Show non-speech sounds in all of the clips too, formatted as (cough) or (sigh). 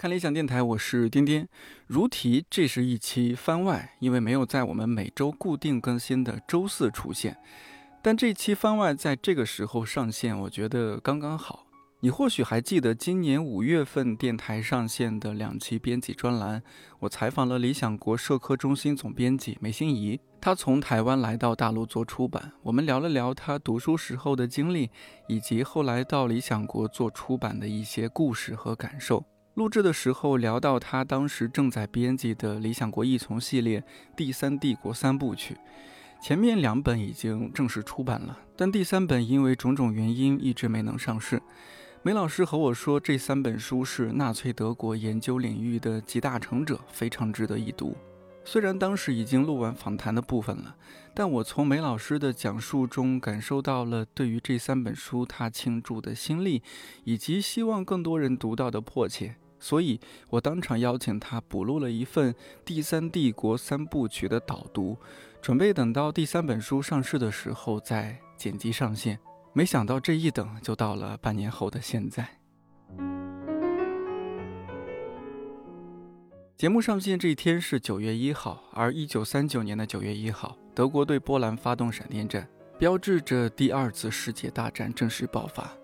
看理想电台，我是颠颠。如题，这是一期番外，因为没有在我们每周固定更新的周四出现。但这期番外在这个时候上线，我觉得刚刚好。你或许还记得今年五月份电台上线的两期编辑专栏，我采访了理想国社科中心总编辑梅心怡，他从台湾来到大陆做出版，我们聊了聊他读书时候的经历，以及后来到理想国做出版的一些故事和感受。录制的时候聊到他当时正在编辑的《理想国异从》系列《第三帝国三部曲》，前面两本已经正式出版了，但第三本因为种种原因一直没能上市。梅老师和我说，这三本书是纳粹德国研究领域的集大成者，非常值得一读。虽然当时已经录完访谈的部分了，但我从梅老师的讲述中感受到了对于这三本书他倾注的心力，以及希望更多人读到的迫切。所以我当场邀请他补录了一份《第三帝国三部曲》的导读，准备等到第三本书上市的时候再剪辑上线。没想到这一等就到了半年后的现在。节目上线这一天是九月一号，而一九三九年的九月一号，德国对波兰发动闪电战，标志着第二次世界大战正式爆发。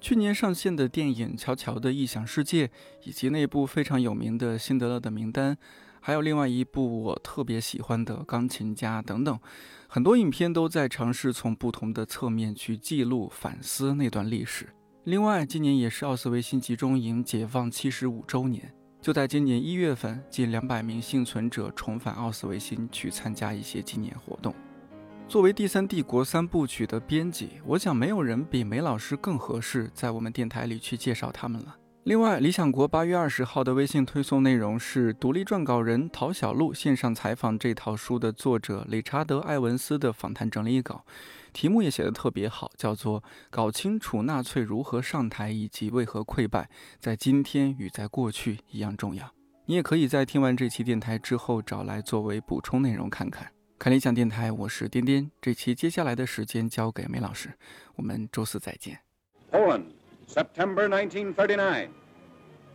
去年上线的电影《乔乔的异想世界》，以及那部非常有名的《辛德勒的名单》，还有另外一部我特别喜欢的《钢琴家》等等，很多影片都在尝试从不同的侧面去记录、反思那段历史。另外，今年也是奥斯维辛集中营解放七十五周年，就在今年一月份，近两百名幸存者重返奥斯维辛去参加一些纪念活动。作为第三帝国三部曲的编辑，我想没有人比梅老师更合适在我们电台里去介绍他们了。另外，理想国八月二十号的微信推送内容是独立撰稿人陶小璐线上采访这套书的作者理查德·艾文斯的访谈整理稿，题目也写得特别好，叫做《搞清楚纳粹如何上台以及为何溃败，在今天与在过去一样重要》。你也可以在听完这期电台之后找来作为补充内容看看。看理想电台，我是颠颠。这期接下来的时间交给梅老师，我们周四再见。Poland, September 1939.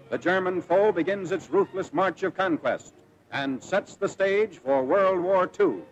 The German foe begins its ruthless march of conquest and sets the stage for World War II.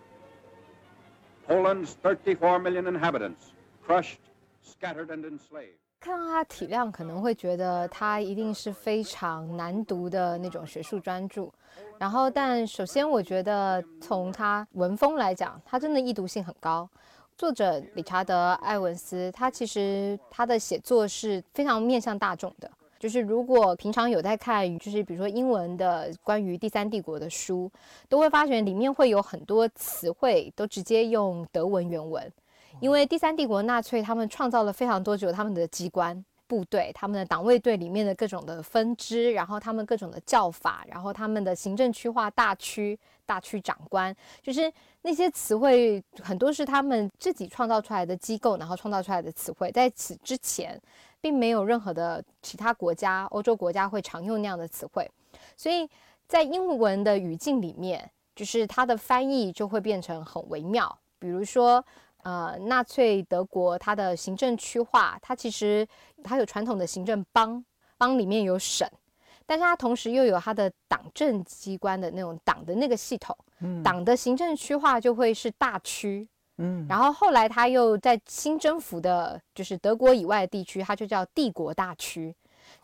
Poland's 34 million inhabitants crushed, scattered, and enslaved. 看到它体量，可能会觉得它一定是非常难读的那种学术专著。然后，但首先，我觉得从它文风来讲，它真的易读性很高。作者理查德·艾文斯，他其实他的写作是非常面向大众的。就是如果平常有在看，就是比如说英文的关于第三帝国的书，都会发觉里面会有很多词汇都直接用德文原文。因为第三帝国纳粹他们创造了非常多，有他们的机关部队、他们的党卫队里面的各种的分支，然后他们各种的叫法，然后他们的行政区划大区、大区长官，就是那些词汇很多是他们自己创造出来的机构，然后创造出来的词汇，在此之前并没有任何的其他国家、欧洲国家会常用那样的词汇，所以在英文的语境里面，就是它的翻译就会变成很微妙，比如说。呃，纳粹德国它的行政区划，它其实它有传统的行政邦，邦里面有省，但是它同时又有它的党政机关的那种党的那个系统，党的行政区划就会是大区，嗯，然后后来它又在新征服的，就是德国以外的地区，它就叫帝国大区。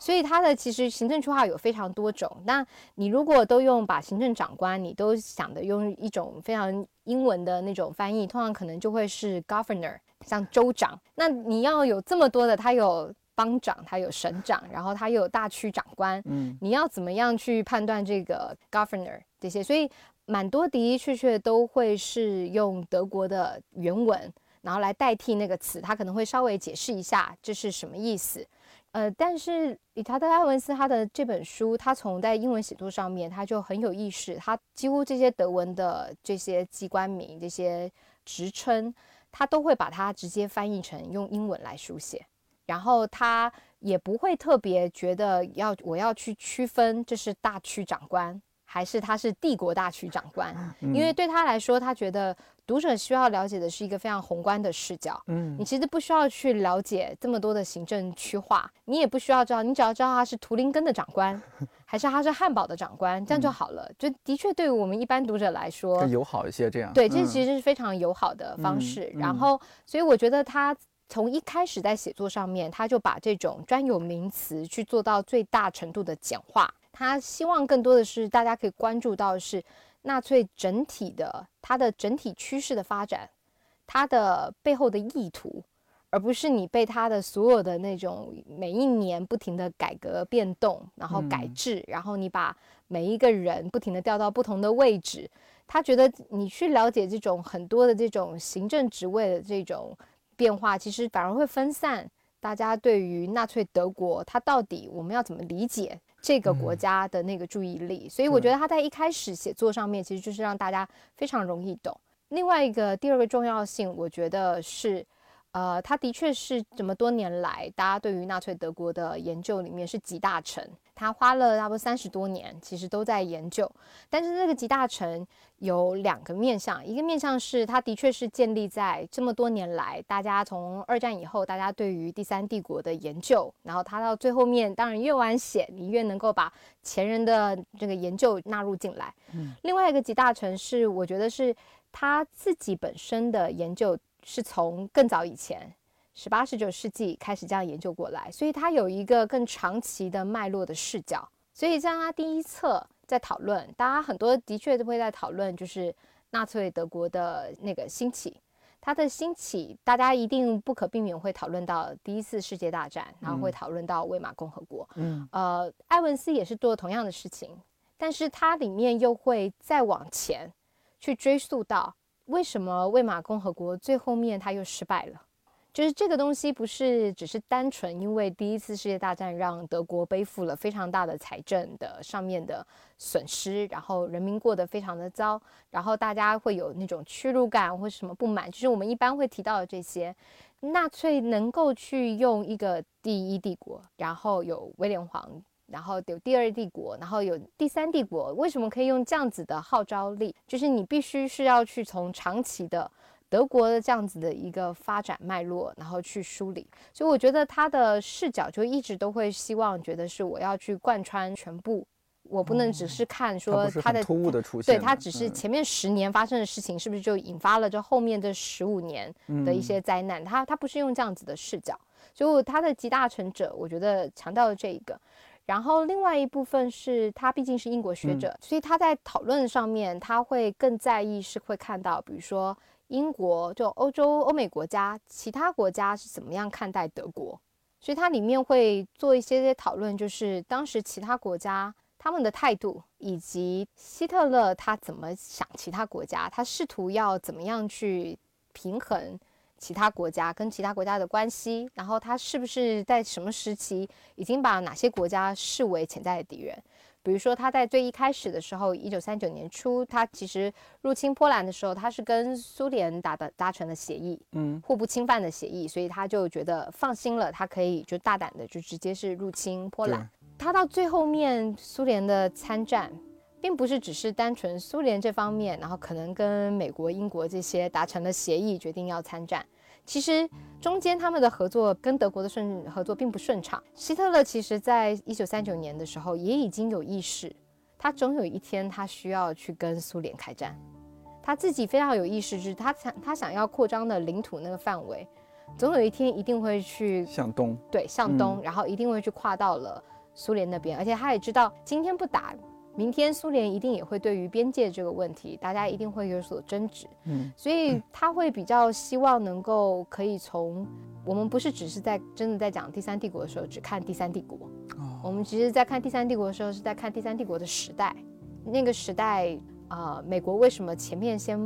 所以它的其实行政区划有非常多种。那你如果都用把行政长官，你都想的用一种非常英文的那种翻译，通常可能就会是 governor，像州长。那你要有这么多的，他有邦长，他有省长，然后他又有大区长官，嗯，你要怎么样去判断这个 governor 这些？所以蛮多的的确确都会是用德国的原文，然后来代替那个词，他可能会稍微解释一下这是什么意思。呃，但是理查德·埃文斯他的这本书，他从在英文写作上面，他就很有意识，他几乎这些德文的这些机关名、这些职称，他都会把它直接翻译成用英文来书写，然后他也不会特别觉得要我要去区分这是大区长官还是他是帝国大区长官，因为对他来说，他觉得。读者需要了解的是一个非常宏观的视角。嗯你其实不需要去了解这么多的行政区划，你也不需要知道，你只要知道他是图林根的长官，(laughs) 还是他是汉堡的长官，这样就好了。就的确对于我们一般读者来说，友好一些，这样对，这嗯其实是非常友好的方嗯式。嗯然后，所以我觉得他从一开始在写作上面，他就把这种专有名词去做到最大程度的简化。他希望更多的是大家可以关注到的是纳粹整体的它的整体趋势的发展，它的背后的意图。而不是你被它的所有的那种每一年不停的改革变动，然后改嗯制，然后你把每一个人不停的调到不同的位置，他觉得你去了解这种很多的这种行政职位的这种变化，其实反而会分散大家对于纳粹德国它到底我们要怎么理解这个国家的那个注意力。所以我觉得他在一开始写作上面，其实就是让大家非常容易懂。另外一个第二个重要性，我觉得是。呃，他的确是这么多年来，大家对于纳粹德国的研究里面是集大成。他花了差不多三十多年，其实都在研究。但是这个集大成有两个面向，一个面向是它的确是建立在这么多年来，大家从二战以后，大家对于第三帝国的研究，然后他到最后面，当然越晚写，你越能够把前人的这个研究纳入进来。嗯、另外一个集大成是，我觉得是他自己本身的研究。是从更早以前，十八、十九世纪开始这样研究过来，所以它有一个更长期的脉络的视角。所以像它第一册在讨论，大家很多的确都会在讨论，就是纳粹德国的那个兴起。它的兴起，大家一定不可避免会讨论到第一次世界大战，然后会讨论到魏玛共和国。嗯，呃，埃文斯也是做同样的事情，但是它里面又会再往前去追溯到。为什么魏玛共和国最后面它又失败了？就是这个东西不是只是单纯因为第一次世界大战让德国背负了非常大的财政的上面的损失，然后人民过得非常的糟，然后大家会有那种屈辱感或什么不满，就是我们一般会提到的这些。纳粹能够去用一个第一帝国，然后有威廉皇。然后有第二帝国，然后有第三帝国，为什么可以用这样子的号召力？就是你必须是要去从长期的德国的这样子的一个发展脉络，然后去梳理。所以我觉得他的视角就一直都会希望觉得是我要去贯穿全部，我不能只是看说他的、突兀的出现，对他只是前面十年发生的事情，是不是就引发了这后面这十五年的一些灾难？他他不是用这样子的视角，所以他的集大成者，我觉得强调了这一个。然后另外一部分是他毕竟是英国学者，嗯、所以他在讨论上面他会更在意是会看到，比如说英国就欧洲欧美国家其他国家是怎么样看待德国，所以它里面会做一些些讨论，就是当时其他国家他们的态度，以及希特勒他怎么想其他国家，他试图要怎么样去平衡。其他国家跟其他国家的关系，然后他是不是在什么时期已经把哪些国家视为潜在的敌人？比如说他在最一开始的时候，一九三九年初，他其实入侵波兰的时候，他是跟苏联达的达成了协议，嗯，互不侵犯的协议，所以他就觉得放心了，他可以就大胆的就直接是入侵波兰。他到最后面苏联的参战。并不是只是单纯苏联这方面，然后可能跟美国、英国这些达成了协议，决定要参战。其实中间他们的合作跟德国的顺合作并不顺畅。希特勒其实在一九三九年的时候也已经有意识，他总有一天他需要去跟苏联开战。他自己非常有意识，就是他想他想要扩张的领土那个范围，总有一天一定会去向东，对，向东，嗯、然后一定会去跨到了苏联那边，而且他也知道今天不打。明天苏联一定也会对于边界这个问题，大家一定会有所争执，嗯，所以他会比较希望能够可以从我们不是只是在真的在讲第三帝国的时候只看第三帝国，哦、我们其实在看第三帝国的时候是在看第三帝国的时代，那个时代啊、呃，美国为什么前面先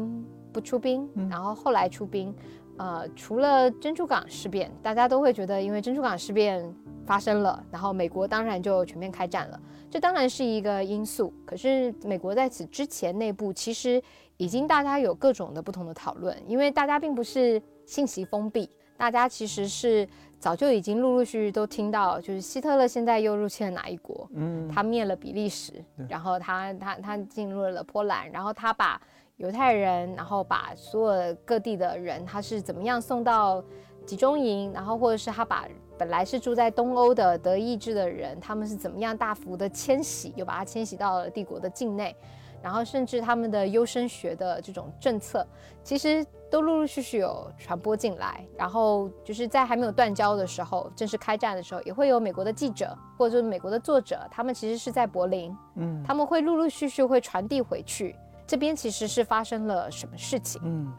不出兵，嗯、然后后来出兵？呃，除了珍珠港事变，大家都会觉得因为珍珠港事变发生了，然后美国当然就全面开战了。这当然是一个因素，可是美国在此之前内部其实已经大家有各种的不同的讨论，因为大家并不是信息封闭，大家其实是早就已经陆陆续续都听到，就是希特勒现在又入侵了哪一国，嗯，他灭了比利时，然后他他他进入了波兰，然后他把犹太人，然后把所有各地的人，他是怎么样送到集中营，然后或者是他把本来是住在东欧的德意志的人，他们是怎么样大幅的迁徙，又把他迁徙到了帝国的境内。然后甚至他们的优生学的这种政策，其实都陆陆续续有传播进来。然后就是在还没有断交的时候，正式开战的时候，也会有美国的记者或者是美国的作者，他们其实是在柏林，嗯，他们会陆陆续续会传递回去，这边其实是发生了什么事情，嗯，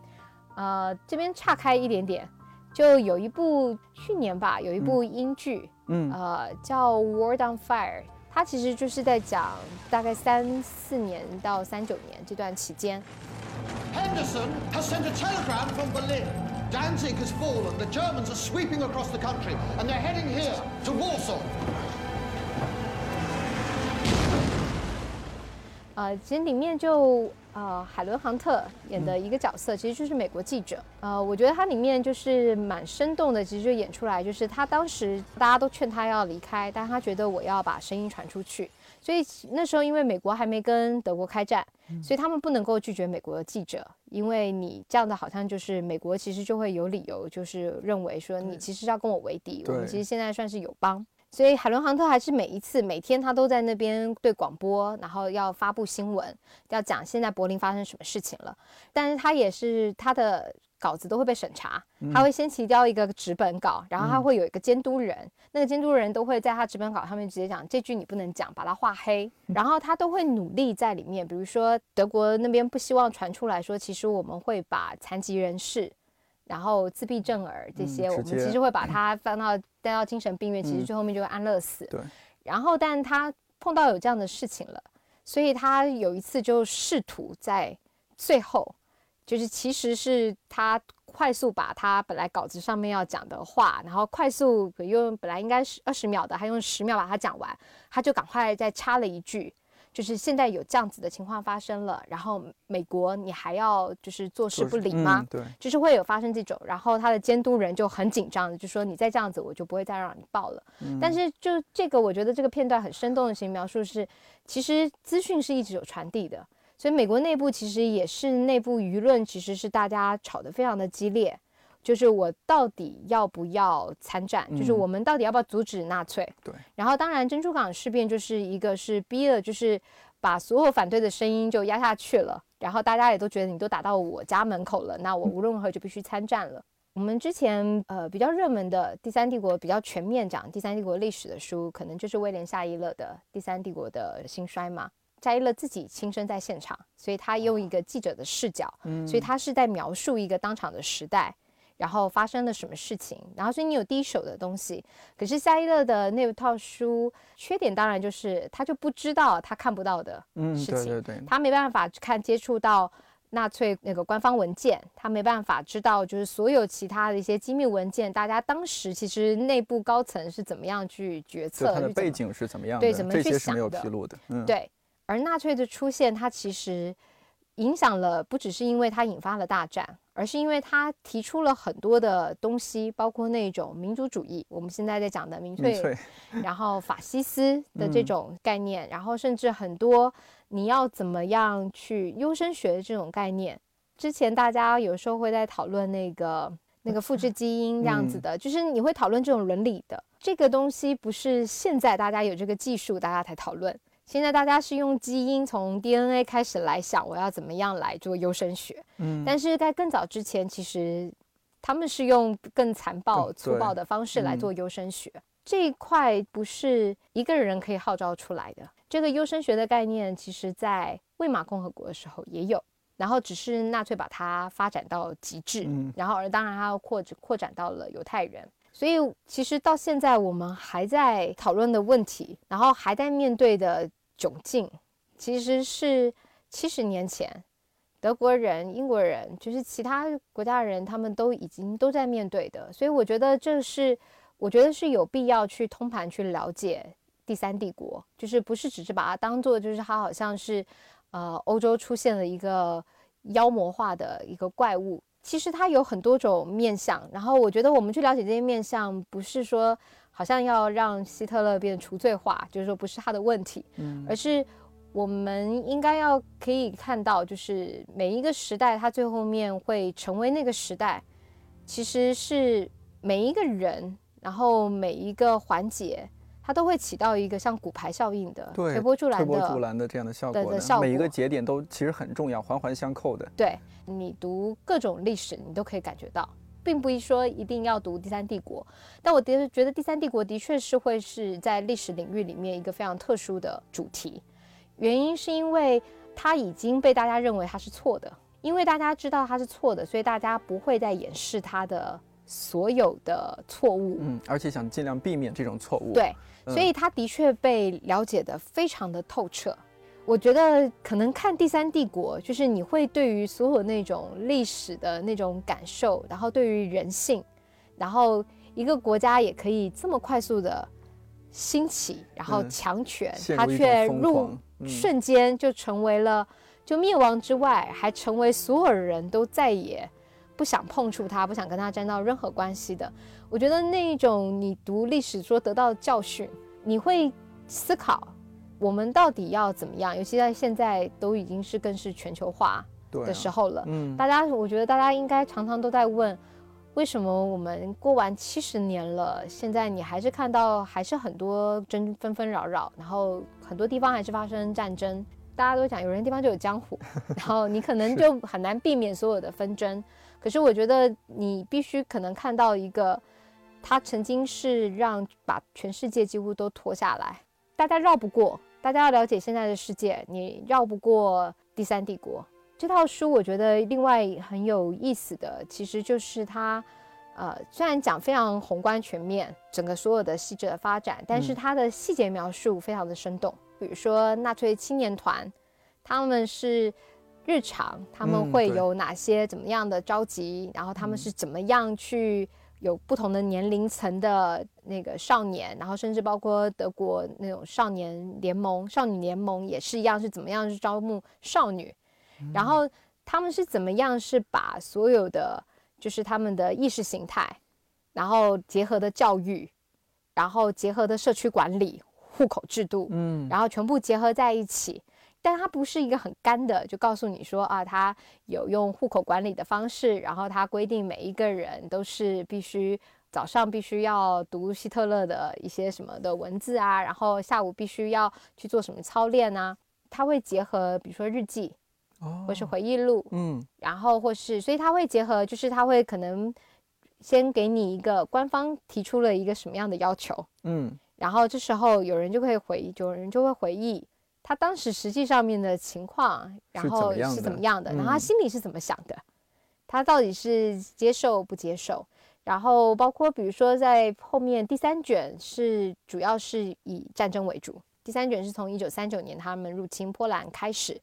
呃，这边岔开一点点，就有一部去年吧，有一部英剧，嗯，呃，叫《World on Fire》。它其实就是在讲大概三四年到三九年这段期间。Henderson has sent a telegram from Berlin. Danzig has fallen. The Germans are sweeping across the country, and they're heading here to Warsaw. 呃，其实里面就呃海伦杭特演的一个角色，其实就是美国记者。呃，我觉得他里面就是蛮生动的，其实就演出来，就是他当时大家都劝他要离开，但他觉得我要把声音传出去。所以那时候因为美国还没跟德国开战，所以他们不能够拒绝美国的记者，因为你这样的好像就是美国其实就会有理由，就是认为说你其实要跟我为敌，我们其实现在算是友邦。所以海伦杭特还是每一次每天他都在那边对广播，然后要发布新闻，要讲现在柏林发生什么事情了。但是他也是他的稿子都会被审查，他会先提交一个纸本稿，然后他会有一个监督人，那个监督人都会在他纸本稿上面直接讲这句你不能讲，把它画黑。然后他都会努力在里面，比如说德国那边不希望传出来说，其实我们会把残疾人士。然后自闭症儿这些，我们其实会把他放到带到精神病院，其实最后面就会安乐死。对。然后，但他碰到有这样的事情了，所以他有一次就试图在最后，就是其实是他快速把他本来稿子上面要讲的话，然后快速用本来应该是二十秒的，他用十秒把它讲完，他就赶快再插了一句。就是现在有这样子的情况发生了，然后美国你还要就是坐视不理吗？对，就是会有发生这种，然后他的监督人就很紧张，就说你再这样子，我就不会再让你报了。但是就这个，我觉得这个片段很生动的形描述是，其实资讯是一直有传递的，所以美国内部其实也是内部舆论其实是大家吵得非常的激烈。就是我到底要不要参战？就是我们到底要不要阻止纳粹？对。然后当然，珍珠港事变就是一个是逼了，就是把所有反对的声音就压下去了。然后大家也都觉得你都打到我家门口了，那我无论如何就必须参战了。我们之前呃比较热门的第三帝国比较全面讲第三帝国历史的书，可能就是威廉夏伊勒的《第三帝国的兴衰》嘛。夏伊勒自己亲身在现场，所以他用一个记者的视角，所以他是在描述一个当场的时代。然后发生了什么事情？然后所以你有第一手的东西。可是夏一乐的那套书缺点当然就是他就不知道他看不到的事情，对对对，他没办法看接触到纳粹那个官方文件，他没办法知道就是所有其他的一些机密文件，大家当时其实内部高层是怎么样去决策，他的背景是怎么样的，对，怎么去想的，披露的，嗯，对。而纳粹的出现，它其实影响了，不只是因为它引发了大战。而是因为它提出了很多的东西，包括那种民族主义，我们现在在讲的民粹，然后法西斯 (laughs) 的这种概念，然后甚至很多你要怎么样去优生学的这种概念。之前大家有时候会在讨论那个那个复制基因这样子的，就是你会讨论这种伦理的这个东西，不是现在大家有这个技术大家才讨论。现在大家是用基因从 DNA 开始来想，我要怎么样来做优生学。嗯，但是在更早之前，其实他们是用更残暴、粗暴的方式来做优生学。这一块不是一个人可以号召出来的。这个优生学的概念，其实在魏玛共和国的时候也有，然后只是纳粹把它发展到极致，然后而当然它要扩扩展到了犹太人。所以，其实到现在我们还在讨论的问题，然后还在面对的窘境，其实是七十年前德国人、英国人，就是其他国家的人，他们都已经都在面对的。所以，我觉得这是，我觉得是有必要去通盘去了解第三帝国，就是不是只是把它当做，就是它好像是，呃，欧洲出现了一个妖魔化的一个怪物。其实它有很多种面相，然后我觉得我们去了解这些面相，不是说好像要让希特勒变除罪化，就是说不是他的问题，嗯，而是我们应该要可以看到，就是每一个时代，它最后面会成为那个时代，其实是每一个人，然后每一个环节，它都会起到一个像骨牌效应的对推波助澜推波助的。澜的这样的效果的，每一个节点都其实很重要，环环相扣的。对你读各种历史，你都可以感觉到，并不一说一定要读第三帝国，但我的觉得第三帝国的确是会是在历史领域里面一个非常特殊的主题，原因是因为它已经被大家认为它是错的，因为大家知道它是错的，所以大家不会再掩饰它的所有的错误。嗯，而且想尽量避免这种错误。，对，嗯所以他的确被了解的非常的透彻。我觉得可能看第三帝国，就是你会对于所有那种历史的那种感受，然后对于人性，然后一个国家也可以这么快速的兴起，然后嗯强权，陷入一它却入瞬间就成为了，就灭亡之外，还成为所有人都再也不想碰触它，不想跟它沾到任何关系的。我觉得那一种你读历史说得到的教训，你会思考我们到底要怎么样，尤其在现在都已经是更是全球化的时候了。嗯，大家，我觉得大家应该常常都在问，为什么我们过完七十年了，现在你还是看到还是很多争纷纷扰扰，然后很多地方还是发生战争。大家都讲有人地方就有江湖，(laughs) 然后你可能就很难避免所有的纷争。可是我觉得你必须可能看到一个，他曾经是让把全世界几乎都拖下来，大家绕不过。大家要了解现在的世界，你绕不过第三帝国。这套书我觉得另外很有意思的，其实就是它，呃，虽然讲非常宏观全面，整个所有的细致的发展，但是它的细节描述非常的生动。比如说纳粹青年团，他们是日常他们会有哪些怎么样的召集，然后他们是怎么样去有不同的年龄层的那个少年，然后甚至包括德国那种少年联盟、少女联盟也是一样，是怎么样去招募少女，然后他们是怎么样是把所有的就是他们的意识形态，然后结合的教育，然后结合的社区管理、户口制度，嗯，然后全部结合在一起。但它不是一个很干的，就告诉你说啊，它有用户口管理的方式，然后它规定每一个人都是必须早上必须要读希特勒的一些什么的文字啊，然后下午必须要去做什么操练啊。它会结合，比如说日记哦或是回忆录，嗯，然后或是，所以它会结合，就是它会可能先给你一个官方提出了一个什么样的要求，嗯，然后这时候有人就会回忆，有人就会回忆他当时实际上面的情况，然是怎后么样的是怎么样的，然后他嗯心里是怎么想的，他到底是接受不接受。然后包括比如说在后面第三卷是主要是以战争为主，第三卷是从一九三九年他们入侵波兰开始，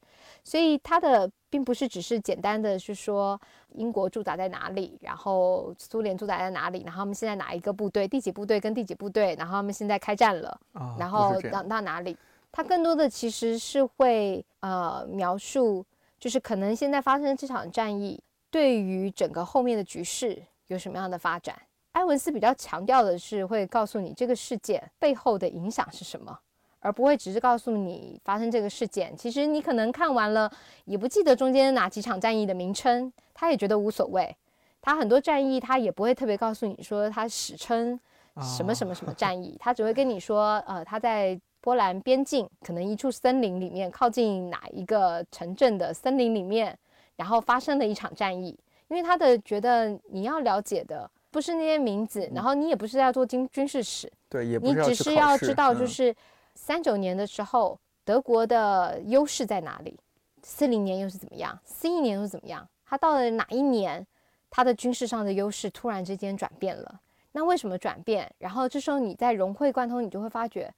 所以他的并不是只是简单的是说英国驻扎在哪里，然后苏联驻扎在哪里，然后他们现在哪一个部队，第几部队跟第几部队，然后他们现在开战了，啊，然后到到哪里？它更多的其实是会呃描述，就是可能现在发生这场战役对于整个后面的局势有什么样的发展。埃文斯比较强调的是会告诉你这个事件背后的影响是什么，而不会只是告诉你发生这个事件。其实你可能看完了也不记得中间哪几场战役的名称，他也觉得无所谓。他很多战役他也不会特别告诉你说他史称什么什么什么战役，他只会跟你说，呃，他在波兰边境可能一处森林里面，靠近哪一个城镇的森林里面，然后发生了一场战役。因为他的觉得你要了解的不是那些名字，然后你也不是要做军军事史，对，也不你只是要知道，就嗯是三九年的时候德国的优势在哪里，四零年又是怎么样，四一年又是怎么样，他到了哪一年，他的军事上的优势突然之间转变了。那为什么转变？然后这时候你在融会贯通，你就会发觉，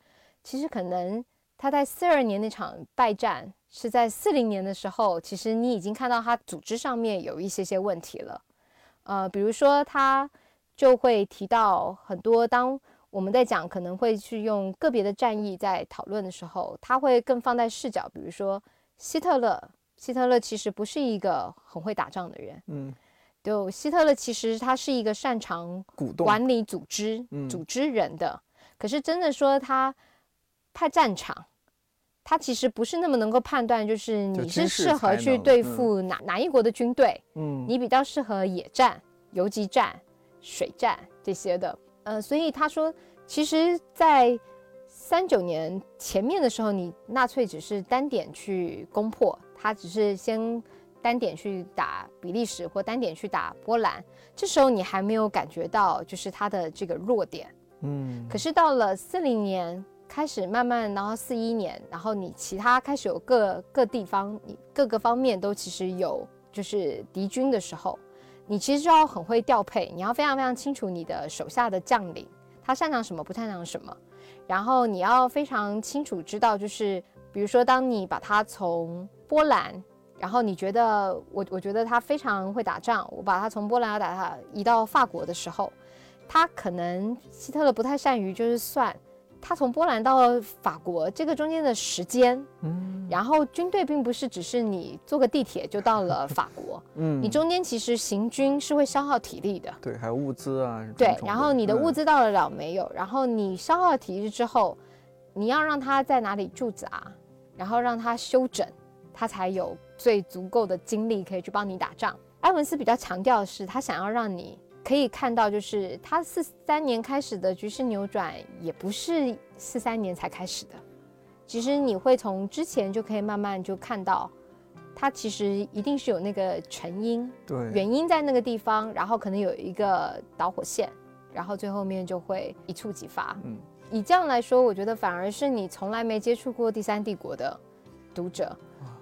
其实可能他在四二年那场败战是在四零年的时候，其实你已经看到他组织上面有一些些问题了。呃，比如说他就会提到很多，当我们在讲可能会去用个别的战役在讨论的时候，他会更放在视角，比如说希特勒，希特勒其实不是一个很会打仗的人，嗯，就希特勒其实他是一个擅长管理组织、嗯组织人的，可是真的说他派战场，他其实不是那么能够判断，就是你是适合去对嗯付哪、哪一国的军队，嗯，你比较适合野战、游击战、水战这些的。呃，所以他说，其实，在三九年前面的时候，你纳粹只是单点去攻破，他只是先单点去打比利时或单点去打波兰，这时候你还没有感觉到就是他的这个弱点。嗯，可是到了四零年开始慢慢，然后四一年，然后你其他开始有各各地方，你各个方面都其实有就是敌军的时候，你其实就要很会调配，你要非常非常清楚你的手下的将领他擅长什么，不擅长什么，然后你要非常清楚知道，就是比如说当你把他从波兰。然后你觉得我，我觉得他非常会打仗，我把他从波兰要打他移到法国的时候，他可能希特勒不太善于就是算他从波兰到法国这个中间的时间，嗯然后军队并不是只是你坐个地铁就到了 (laughs) 法国，嗯，你中间其实行军是会消耗体力的。对，还有物资啊，对然后你的物嗯资到得了没有？然后你消耗体力之后，你要让他在哪里驻扎，然后让他休整，他才有最足够的精力可以去帮你打仗。埃文斯比较强调的是，他想要让你可以看到，就是他四三年开始的局势扭转，也不是四三年才开始的。其实你会从之前就可以慢慢就看到，它其实一定是有那个成因，对，原因在那个地方，然后可能有一个导火线，然后最后面就会一触即发。嗯，以这样来说，我觉得反而是你从来没接触过第三帝国的读者，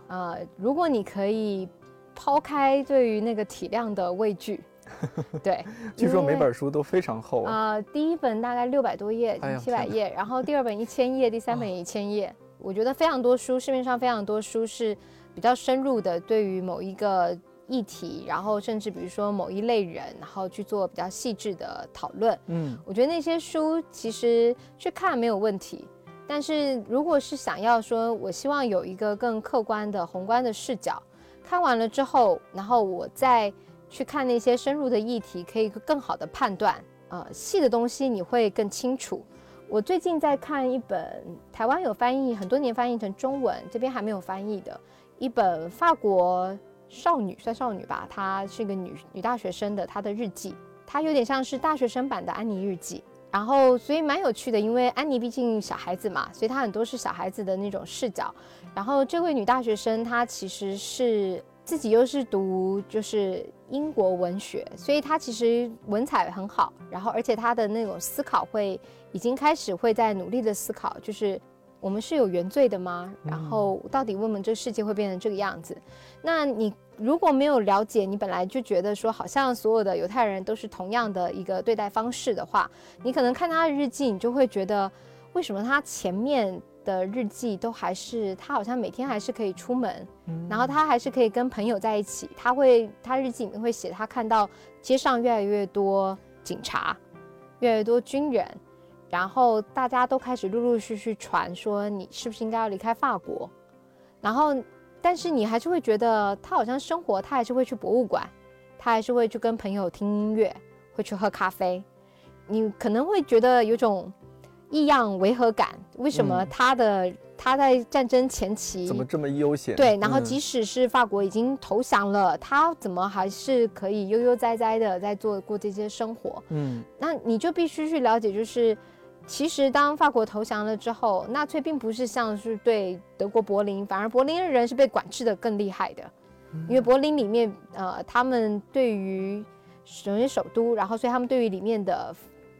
呃，如果你可以抛开对于那个体量的畏惧，(laughs) 对，据说每本书都非常厚啊，呃，第一本大概六百多页七百页，然后第二本一千页，第三本也一千页。我觉得非常多书，市面上非常多书是比较深入的，对于某一个议题，然后甚至比如说某一类人，然后去做比较细致的讨论。嗯，我觉得那些书其实去看没有问题，但是如果是想要说，我希望有一个更客观的宏观的视角，看完了之后，然后我再去看那些深入的议题，可以更好的判断，呃，细的东西你会更清楚。我最近在看一本台湾有翻译很多年翻译成中文，这边还没有翻译的一本法国少女算少女吧，她是一个女女大学生的她的日记，她有点像是大学生版的安妮日记。然后，所以蛮有趣的，因为安妮毕竟小孩子嘛，所以她很多是小孩子的那种视角。然后，这位女大学生她其实是自己又是读就是英国文学，所以他其实文采很好。然后，而且他的那种思考会已经开始会在努力的思考，就是我们是有原罪的吗？然后到底为什么这个世界会变成这个样子？那你如果没有了解，你本来就觉得说好像所有的犹太人都是同样的一个对待方式的话，你可能看他的日记，你就会觉得为什么他前面的日记都还是他好像每天还是可以出门，然后他还是可以跟朋友在一起，他会他日记里面会写他看到街上越来越多警察，越来越多军人。然后大家都开始陆陆续续传说你是不是应该要离开法国，然后但是你还是会觉得他好像生活，他还是会去博物馆，他还是会去跟朋友听音乐，会去喝咖啡。你可能会觉得有种异样违和感，为什么嗯他的、他在战争前期怎么这么悠闲？对，然后嗯即使是法国已经投降了，他怎么还是可以悠悠哉哉的在做过这些生活？嗯那你就必须去了解，就是其实当法国投降了之后，纳粹并不是像是对德国柏林，反而柏林的人是被管制的更厉害的，因为柏林里面呃，他们对于首先首都，然后所以他们对于里面的。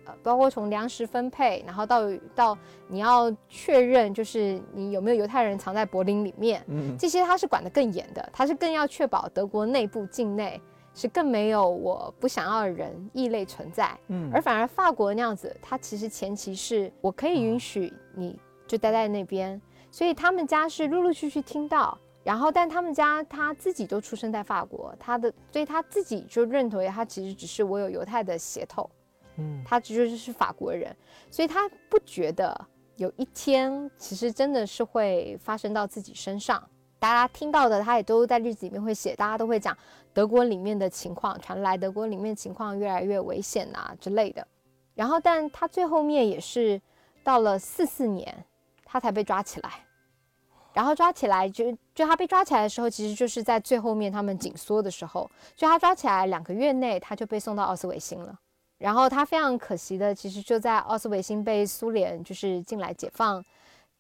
呃，包括从粮食分配，然后到到你要确认，就是你有没有犹太人藏在柏林里面，嗯这些他是管得更严的，他是更要确保德国内部境内是更没有我不想要的人异类存在，嗯。而反而法国那样子，他其实前期是我可以允许你就待在那边，所以他们家是陆陆续续听到，然后但他们家他自己都出生在法国，他的所以他自己就认为他其实只是我有犹太的血统，嗯他就是法国人，所以他不觉得有一天其实真的是会发生到自己身上。大家听到的，他也都在日子里面会写，大家都会讲德国里面的情况传来，德国里面情况越来越危险啊之类的。然后，但他最后面也是到了四四年，他才被抓起来。然后抓起来就就他被抓起来的时候，其实就是在最后面他们紧缩的时候，就他抓起来两个月内他就被送到奥斯维辛了。然后他非常可惜的，其实就在奥斯维辛被苏联就是进来解放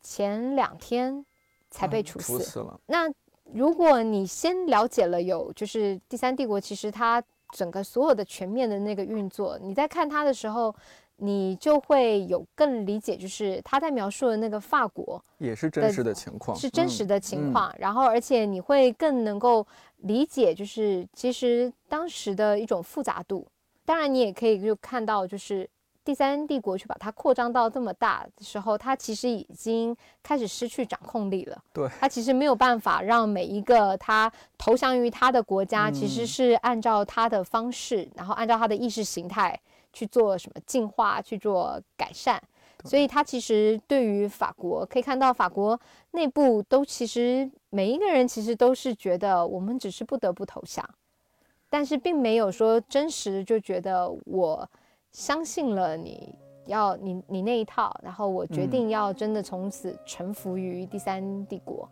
前两天才被处死。处死了。那如果你先了解了有就是第三帝国，其实它整个所有的全面的那个运作，你在看它的时候，你就会有更理解，就是他在描述的那个法国也是真实的情况，是真实嗯的情况，然后而且你会更能够理解，就是其实当时的一种复杂度。当然，你也可以就看到，就是第三帝国去把它扩张到这么大的时候，它其实已经开始失去掌控力了。对它其实没有办法让每一个它投降于它的国家，其实嗯是按照它的方式，然后按照它的意识形态去做什么进化，去做改善。所以，它其实对于法国可以看到，法国内部都其实每一个人其实都是觉得我们只是不得不投降，但是并没有说真实就觉得我相信了你要你你那一套，然后我决定要真的从此臣服于第三帝国。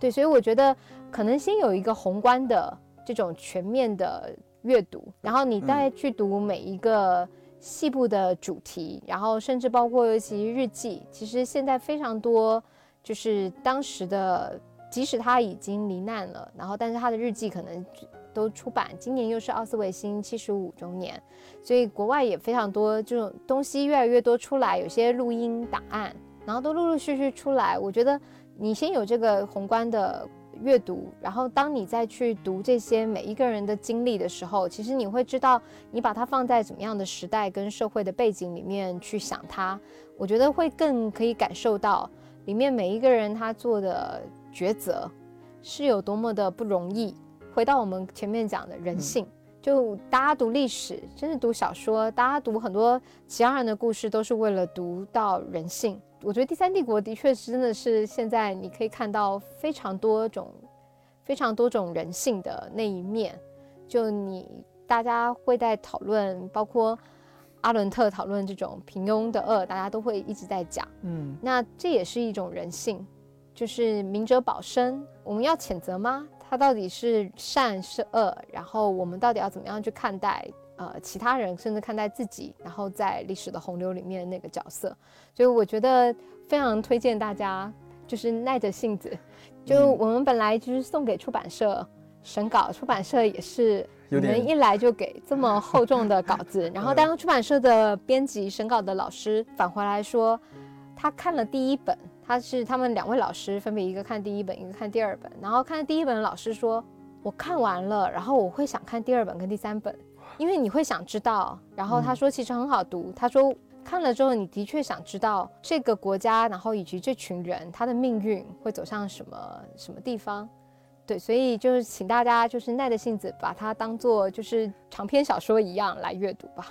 对，所以我觉得可能先有一个宏观的这种全面的阅读，然后你再去读每一个细部的主题，然后甚至包括尤其日记，其实现在非常多，就是当时的，即使他已经罹难了，然后但是他的日记可能都出版，今年又是奥斯维辛七十五周年，所以国外也非常多这种东西越来越多出来，有些录音档案，然后都陆陆续续出来。我觉得你先有这个宏观的阅读，然后当你再去读这些每一个人的经历的时候，其实你会知道，你把它放在怎么样的时代跟社会的背景里面去想它，我觉得会更可以感受到里面每一个人他做的抉择是有多么的不容易。回到我们前面讲的人性。就大家读历史，甚至读小说，大家读很多其他人的故事，都是为了读到人性。我觉得第三帝国的确是真的是现在你可以看到非常多种、非常多种人性的那一面。就你大家会在讨论，包括阿伦特讨论这种平庸的恶，大家都会一直在讲。嗯，那这也是一种人性，就是明哲保身。我们要谴责吗？他到底是善是恶？然后我们到底要怎么样去看待呃其他人，甚至看待自己？然后在历史的洪流里面那个角色，所以我觉得非常推荐大家，就是耐着性子。就嗯我们本来就是送给出版社审稿，出版社也是你们一来就给这么厚重的稿子，(laughs) 然后当出版社的编辑审稿的老师返回来说，他看了第一本，他是他们两位老师分别一个看第一本，一个看第二本，然后看第一本的老师说，我看完了，然后我会想看第二本跟第三本，因为你会想知道，然后他说其实很好读，他说。看了之后，你的确想知道这个国家，然后以及这群人他的命运会走向什么什么地方，对，所以就是请大家就是耐着性子把它当做就是长篇小说一样来阅读吧。